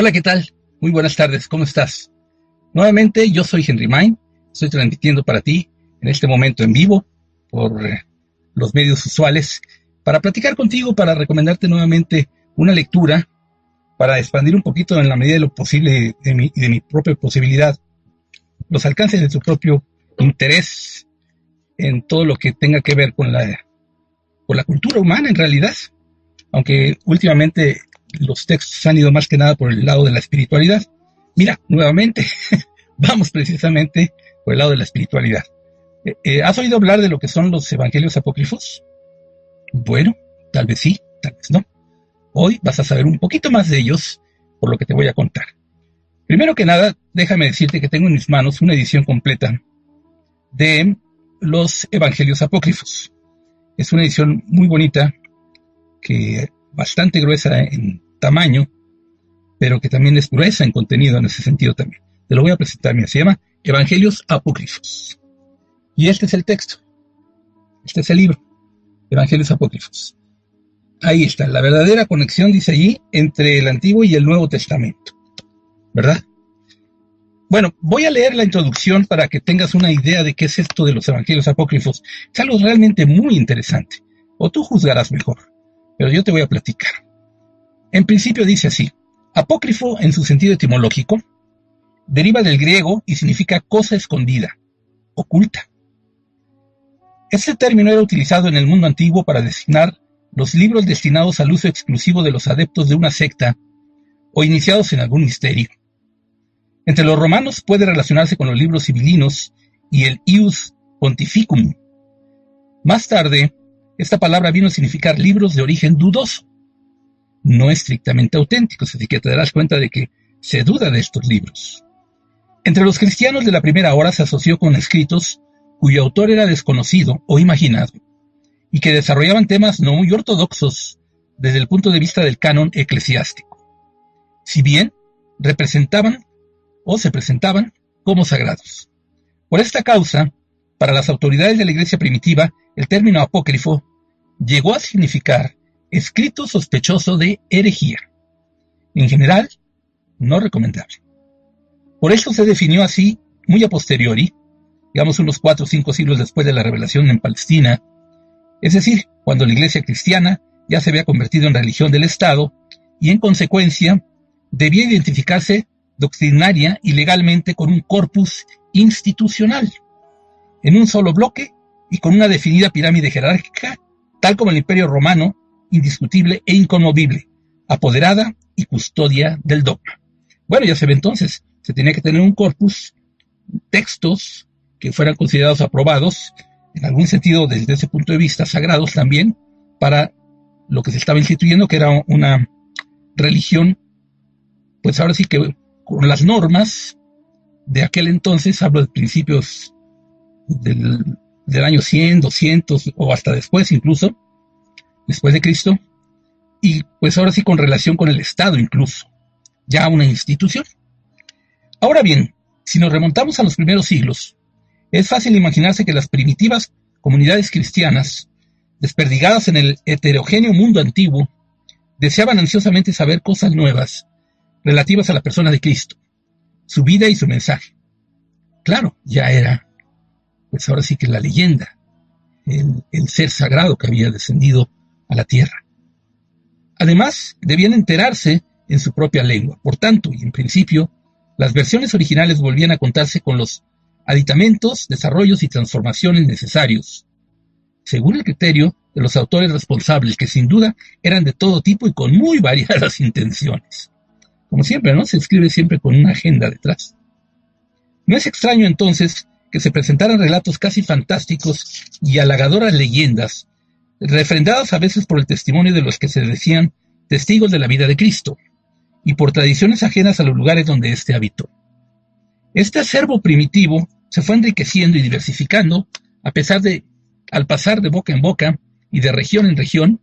Hola, ¿qué tal? Muy buenas tardes, ¿cómo estás? Nuevamente, yo soy Henry Main, estoy transmitiendo para ti en este momento en vivo por eh, los medios usuales para platicar contigo, para recomendarte nuevamente una lectura, para expandir un poquito en la medida de lo posible de mi, de mi propia posibilidad los alcances de tu propio interés en todo lo que tenga que ver con la, con la cultura humana en realidad, aunque últimamente los textos han ido más que nada por el lado de la espiritualidad. Mira, nuevamente, vamos precisamente por el lado de la espiritualidad. Eh, eh, ¿Has oído hablar de lo que son los evangelios apócrifos? Bueno, tal vez sí, tal vez no. Hoy vas a saber un poquito más de ellos por lo que te voy a contar. Primero que nada, déjame decirte que tengo en mis manos una edición completa de los Evangelios Apócrifos. Es una edición muy bonita, que bastante gruesa en tamaño, pero que también es gruesa en contenido en ese sentido también. Te lo voy a presentar, mira, se llama Evangelios Apócrifos. Y este es el texto. Este es el libro, Evangelios Apócrifos. Ahí está, la verdadera conexión, dice allí, entre el Antiguo y el Nuevo Testamento. ¿verdad? Bueno, voy a leer la introducción para que tengas una idea de qué es esto de los evangelios apócrifos. Es algo realmente muy interesante. O tú juzgarás mejor, pero yo te voy a platicar. En principio dice así, apócrifo en su sentido etimológico deriva del griego y significa cosa escondida, oculta. Este término era utilizado en el mundo antiguo para designar los libros destinados al uso exclusivo de los adeptos de una secta o iniciados en algún misterio. Entre los romanos puede relacionarse con los libros civilinos y el ius pontificum. Más tarde, esta palabra vino a significar libros de origen dudoso, no estrictamente auténticos, así que te darás cuenta de que se duda de estos libros. Entre los cristianos de la primera hora se asoció con escritos cuyo autor era desconocido o imaginado, y que desarrollaban temas no muy ortodoxos desde el punto de vista del canon eclesiástico. Si bien representaban o se presentaban como sagrados. Por esta causa, para las autoridades de la Iglesia primitiva, el término apócrifo llegó a significar escrito sospechoso de herejía. En general, no recomendable. Por eso se definió así muy a posteriori, digamos unos cuatro o cinco siglos después de la revelación en Palestina, es decir, cuando la iglesia cristiana ya se había convertido en religión del Estado y en consecuencia debía identificarse doctrinaria y legalmente con un corpus institucional, en un solo bloque y con una definida pirámide jerárquica, tal como el imperio romano, indiscutible e inconmovible, apoderada y custodia del dogma. Bueno, ya se ve entonces, se tenía que tener un corpus, textos que fueran considerados aprobados, en algún sentido desde ese punto de vista, sagrados también, para lo que se estaba instituyendo, que era una religión, pues ahora sí que con las normas de aquel entonces, hablo de principios del, año 100, 200 o hasta después incluso, después de Cristo, y pues ahora sí con relación con el Estado incluso, ya una institución. Ahora bien, si nos remontamos a los primeros siglos, es fácil imaginarse que las primitivas comunidades cristianas, desperdigadas en el heterogéneo mundo antiguo, deseaban ansiosamente saber cosas nuevas relativas a la persona de Cristo, su vida y su mensaje. Claro, ya era, pues ahora sí que la leyenda, el, ser sagrado que había descendido a la tierra. Además, debían enterarse en su propia lengua. Por tanto, y en principio, las versiones originales volvían a contarse con los aditamentos, desarrollos y transformaciones necesarios, según el criterio de los autores responsables, que sin duda eran de todo tipo y con muy variadas intenciones. Como siempre, ¿no? Se escribe siempre con una agenda detrás. No es extraño entonces que se presentaran relatos casi fantásticos y halagadoras leyendas, refrendadas a veces por el testimonio de los que se decían testigos de la vida de Cristo, y por tradiciones ajenas a los lugares donde éste habitó. Este acervo primitivo se fue enriqueciendo y diversificando a pesar de, al pasar de boca en boca y de región en región,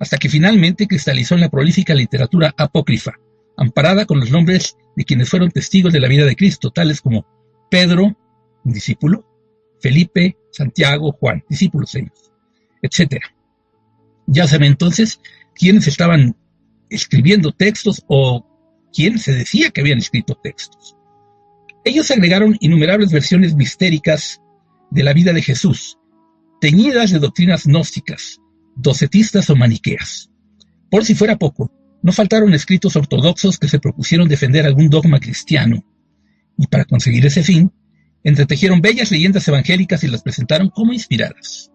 hasta que finalmente cristalizó en la prolífica literatura apócrifa, amparada con los nombres de quienes fueron testigos de la vida de Cristo, tales como Pedro, discípulo, Felipe, Santiago, Juan, discípulos ellos, etc. Ya saben entonces quiénes estaban escribiendo textos o quién se decía que habían escrito textos. Ellos agregaron innumerables versiones mistéricas de la vida de Jesús, teñidas de doctrinas gnósticas, docetistas o maniqueas. Por si fuera poco, no faltaron escritos ortodoxos que se propusieron defender algún dogma cristiano, y para conseguir ese fin, entretejieron bellas leyendas evangélicas y las presentaron como inspiradas.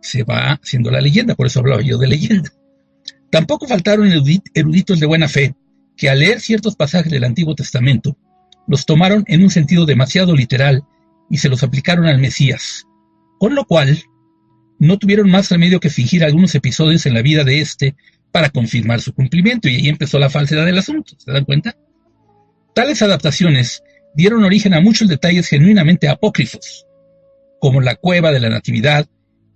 Se va haciendo la leyenda, por eso hablaba yo de leyenda. Tampoco faltaron eruditos de buena fe que al leer ciertos pasajes del Antiguo Testamento los tomaron en un sentido demasiado literal y se los aplicaron al Mesías, con lo cual no tuvieron más remedio que fingir algunos episodios en la vida de éste para confirmar su cumplimiento, y ahí empezó la falsedad del asunto, ¿se dan cuenta? Tales adaptaciones dieron origen a muchos detalles genuinamente apócrifos, como la cueva de la Natividad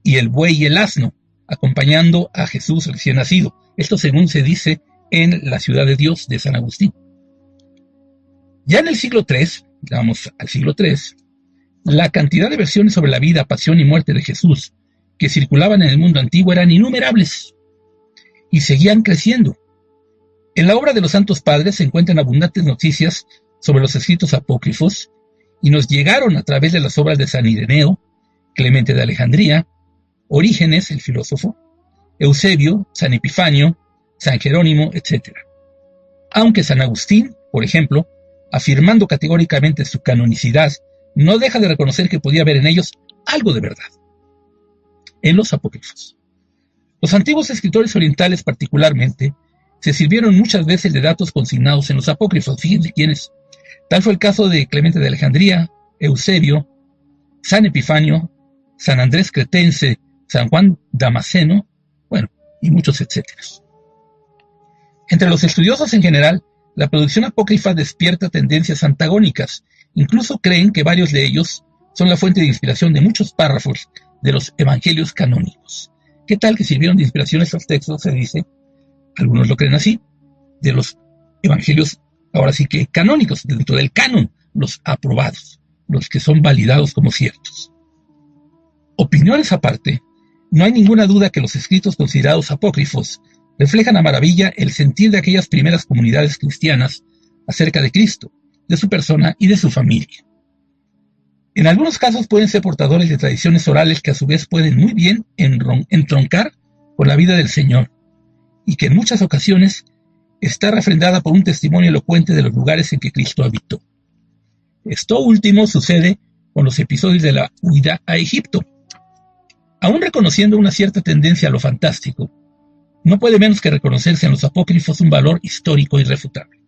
y el buey y el asno, acompañando a Jesús recién nacido. Esto según se dice en la ciudad de Dios de San Agustín. Ya en el siglo III, vamos al siglo III, la cantidad de versiones sobre la vida, pasión y muerte de Jesús que circulaban en el mundo antiguo eran innumerables y seguían creciendo. En la obra de los Santos Padres se encuentran abundantes noticias sobre los escritos apócrifos y nos llegaron a través de las obras de San Ireneo, Clemente de Alejandría, Orígenes, el filósofo, Eusebio, San Epifanio, San Jerónimo, etc. Aunque San Agustín, por ejemplo, afirmando categóricamente su canonicidad, no deja de reconocer que podía haber en ellos algo de verdad. En los apócrifos. Los antiguos escritores orientales particularmente se sirvieron muchas veces de datos consignados en los apócrifos. Fíjense quiénes. Tal fue el caso de Clemente de Alejandría, Eusebio, San Epifanio, San Andrés Cretense, San Juan Damasceno, bueno, y muchos etcétera. Entre los estudiosos en general, la producción apócrifa despierta tendencias antagónicas. Incluso creen que varios de ellos son la fuente de inspiración de muchos párrafos de los evangelios canónicos. ¿Qué tal que sirvieron de inspiración estos textos? Se dice, algunos lo creen así, de los evangelios, ahora sí que canónicos, dentro del canon, los aprobados, los que son validados como ciertos. Opiniones aparte, no hay ninguna duda que los escritos considerados apócrifos reflejan a maravilla el sentir de aquellas primeras comunidades cristianas acerca de Cristo, de su persona y de su familia. En algunos casos pueden ser portadores de tradiciones orales que a su vez pueden muy bien entroncar con la vida del Señor, y que en muchas ocasiones está refrendada por un testimonio elocuente de los lugares en que Cristo habitó. Esto último sucede con los episodios de la huida a Egipto, Aún reconociendo una cierta tendencia a lo fantástico, no puede menos que reconocerse en los apócrifos un valor histórico irrefutable.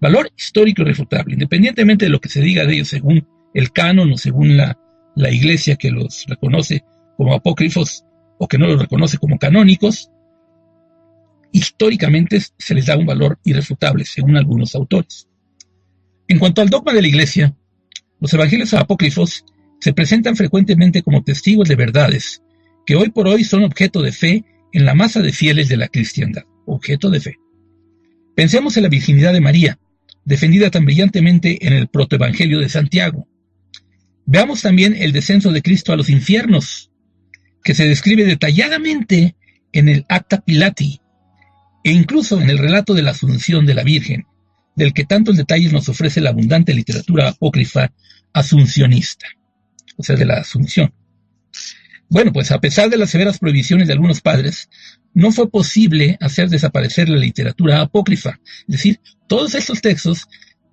Valor histórico irrefutable, independientemente de lo que se diga de ellos según el canon o según la, la iglesia que los reconoce como apócrifos o que no los reconoce como canónicos, históricamente se les da un valor irrefutable, según algunos autores. En cuanto al dogma de la iglesia, los evangelios apócrifos se presentan frecuentemente como testigos de verdades que hoy por hoy son objeto de fe en la masa de fieles de la cristiandad, objeto de fe. Pensemos en la virginidad de María, defendida tan brillantemente en el protoevangelio de Santiago. Veamos también el descenso de Cristo a los infiernos, que se describe detalladamente en el Acta Pilati, e incluso en el relato de la Asunción de la Virgen, del que tantos detalles nos ofrece la abundante literatura apócrifa asuncionista, o sea, de la Asunción. Bueno, pues a pesar de las severas prohibiciones de algunos padres, no fue posible hacer desaparecer la literatura apócrifa. Es decir, todos estos textos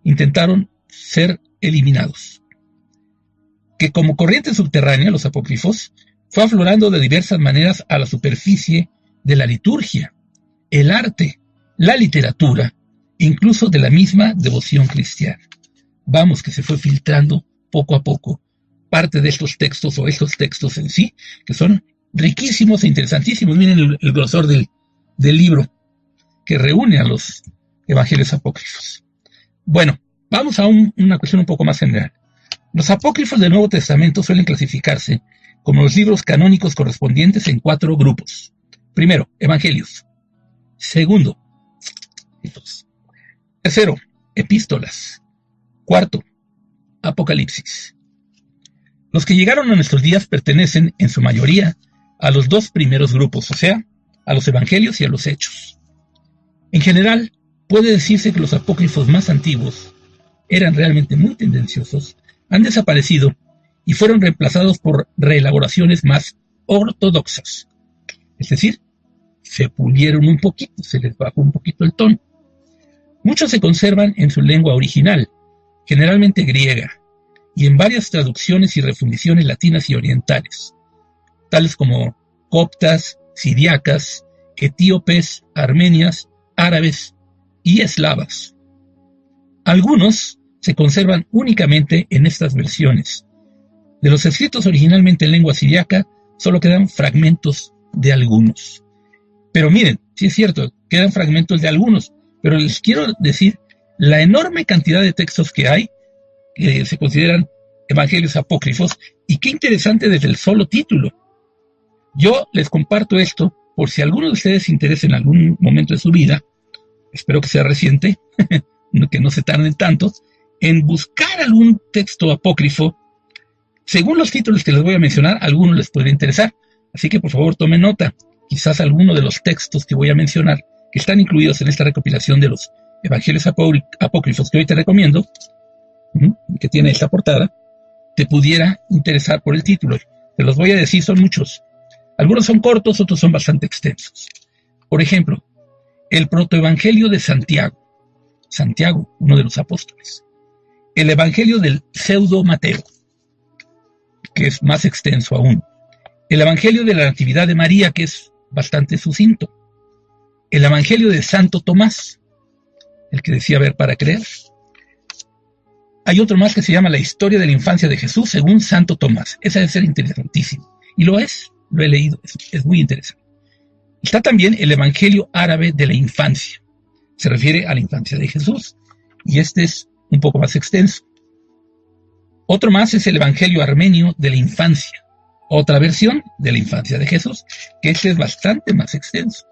intentaron ser eliminados. Que como corriente subterránea, los apócrifos, fue aflorando de diversas maneras a la superficie de la liturgia, el arte, la literatura, incluso de la misma devoción cristiana. vamos que se fue filtrando poco a poco parte de estos textos o estos textos en sí, que son riquísimos e interesantísimos. Miren el, grosor del, libro que reúne a los evangelios apócrifos. Bueno, vamos a una cuestión un poco más general. Los apócrifos del Nuevo Testamento suelen clasificarse como los libros canónicos correspondientes en cuatro grupos. Primero, evangelios. Segundo, tercero, epístolas. Cuarto, apocalipsis. Los que llegaron a nuestros días pertenecen, en su mayoría, a los dos primeros grupos, o sea, a los evangelios y a los hechos. En general, puede decirse que los apócrifos más antiguos eran realmente muy tendenciosos, han desaparecido y fueron reemplazados por reelaboraciones más ortodoxas. Es decir, se pulieron un poquito, se les bajó un poquito el tono. Muchos se conservan en su lengua original, generalmente griega, y en varias traducciones y refundiciones latinas y orientales, tales como coptas, siriacas, etíopes, armenias, árabes y eslavas. Algunos se conservan únicamente en estas versiones. De los escritos originalmente en lengua siriaca, solo quedan fragmentos de algunos. Pero miren, sí es cierto, quedan fragmentos de algunos, pero les quiero decir la enorme cantidad de textos que hay que se consideran evangelios apócrifos y qué interesante desde el solo título. Yo les comparto esto por si alguno de ustedes interesa en algún momento de su vida, espero que sea reciente, que no se tarden tanto, en buscar algún texto apócrifo. Según los títulos que les voy a mencionar, algunos les puede interesar. Así que por favor tomen nota. Quizás alguno de los textos que voy a mencionar, que están incluidos en esta recopilación de los evangelios apócrifos que hoy te recomiendo, que tiene esta portada, te pudiera interesar por el título. Te los voy a decir, son muchos. Algunos son cortos, otros son bastante extensos. Por ejemplo, el protoevangelio de Santiago. Santiago, uno de los apóstoles. El evangelio del pseudo Mateo, que es más extenso aún. El evangelio de la Natividad de María, que es bastante sucinto. El evangelio de Santo Tomás, el que decía ver para creer. Hay otro más que se llama La historia de la infancia de Jesús según Santo Tomás. Esa debe ser interesantísimo. Y lo es, lo he leído, es, muy interesante. Está también el Evangelio árabe de la infancia. Se refiere a la infancia de Jesús. Y este es un poco más extenso. Otro más es el Evangelio armenio de la infancia. Otra versión de la infancia de Jesús, que este es bastante más extenso.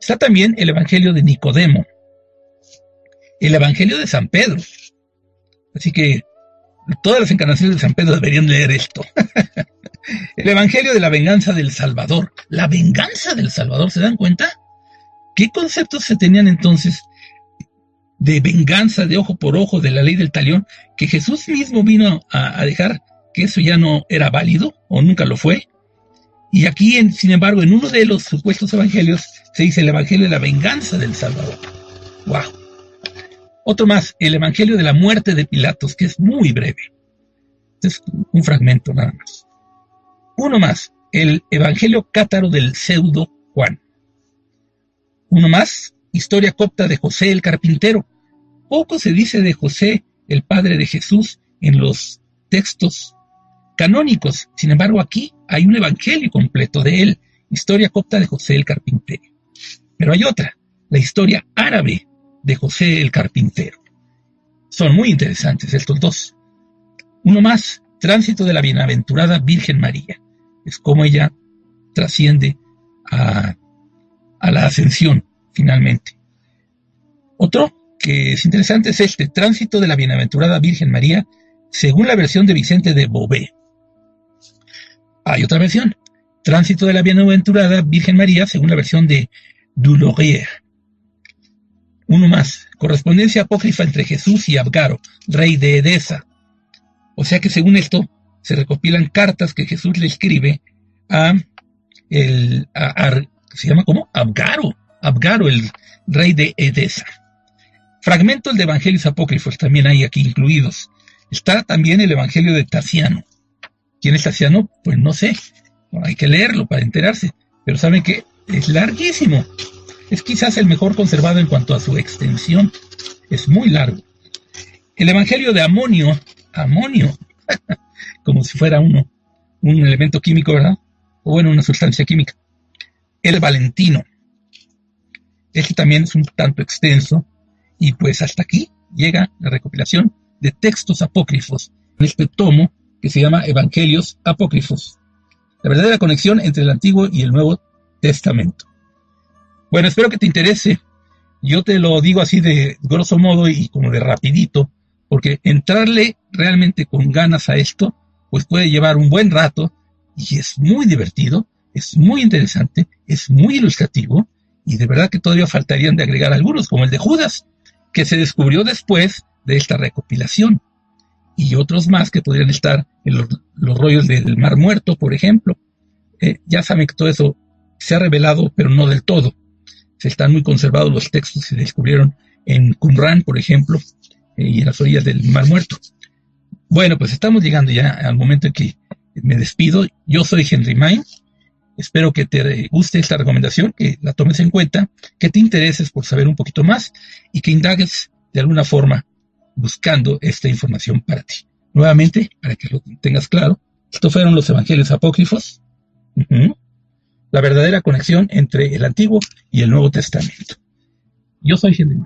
Está también el Evangelio de Nicodemo. El Evangelio de San Pedro, Así que todas las encarnaciones de San Pedro deberían leer esto. El Evangelio de la venganza del Salvador. La venganza del Salvador, ¿se dan cuenta? ¿Qué conceptos se tenían entonces de venganza de ojo por ojo de la ley del talión que Jesús mismo vino a, dejar que eso ya no era válido o nunca lo fue? Y aquí, en, sin embargo, en uno de los supuestos evangelios se dice el Evangelio de la venganza del Salvador. ¡Wow! Otro más, el Evangelio de la muerte de Pilatos, que es muy breve. Es un fragmento nada más. Uno más, el Evangelio cátaro del pseudo Juan. Uno más, historia copta de José el carpintero. Poco se dice de José, el padre de Jesús, en los textos canónicos. Sin embargo, aquí hay un evangelio completo de él, historia copta de José el carpintero. Pero hay otra, la historia árabe de José el Carpintero. Son muy interesantes estos dos. Uno más, Tránsito de la Bienaventurada Virgen María. Es como ella trasciende a, a la ascensión, finalmente. Otro que es interesante es este, Tránsito de la Bienaventurada Virgen María, según la versión de Vicente de Bobé. Hay otra versión, Tránsito de la Bienaventurada Virgen María, según la versión de Dulaurier. Uno más, correspondencia apócrifa entre Jesús y Abgaro, rey de Edesa. O sea que según esto, se recopilan cartas que Jesús le escribe a el, ¿se llama cómo? Abgaro, Abgaro, el rey de Edesa. Fragmentos de evangelios apócrifos también hay aquí incluidos. Está también el evangelio de Tasiano. ¿Quién es Tasiano? Pues no sé. hay que leerlo para enterarse. Pero saben que es larguísimo. Es quizás el mejor conservado en cuanto a su extensión. Es muy largo. El Evangelio de Amonio, amonio, como si fuera uno, un elemento químico, ¿verdad? O bueno, una sustancia química. El Valentino. Este también es un tanto extenso y pues hasta aquí llega la recopilación de textos apócrifos en este tomo que se llama Evangelios Apócrifos. La verdadera conexión entre el Antiguo y el Nuevo Testamento. Bueno, espero que te interese. Yo te lo digo así de grosso modo y como de rapidito, porque entrarle realmente con ganas a esto, pues puede llevar un buen rato y es muy divertido, es muy interesante, es muy ilustrativo y de verdad que todavía faltarían de agregar algunos, como el de Judas, que se descubrió después de esta recopilación y otros más que podrían estar en los, rollos del Mar Muerto, por ejemplo. Eh, ya saben que todo eso se ha revelado, pero no del todo. Se están muy conservados los textos que se descubrieron en Qumran, por ejemplo, eh, y en las orillas del Mar Muerto. Bueno, pues estamos llegando ya al momento en que me despido. Yo soy Henry Main. Espero que te guste esta recomendación, que la tomes en cuenta, que te intereses por saber un poquito más y que indagues de alguna forma buscando esta información para ti. Nuevamente, para que lo tengas claro, estos fueron los evangelios apócrifos, la verdadera conexión entre el Antiguo y el Nuevo Testamento. Yo soy Henry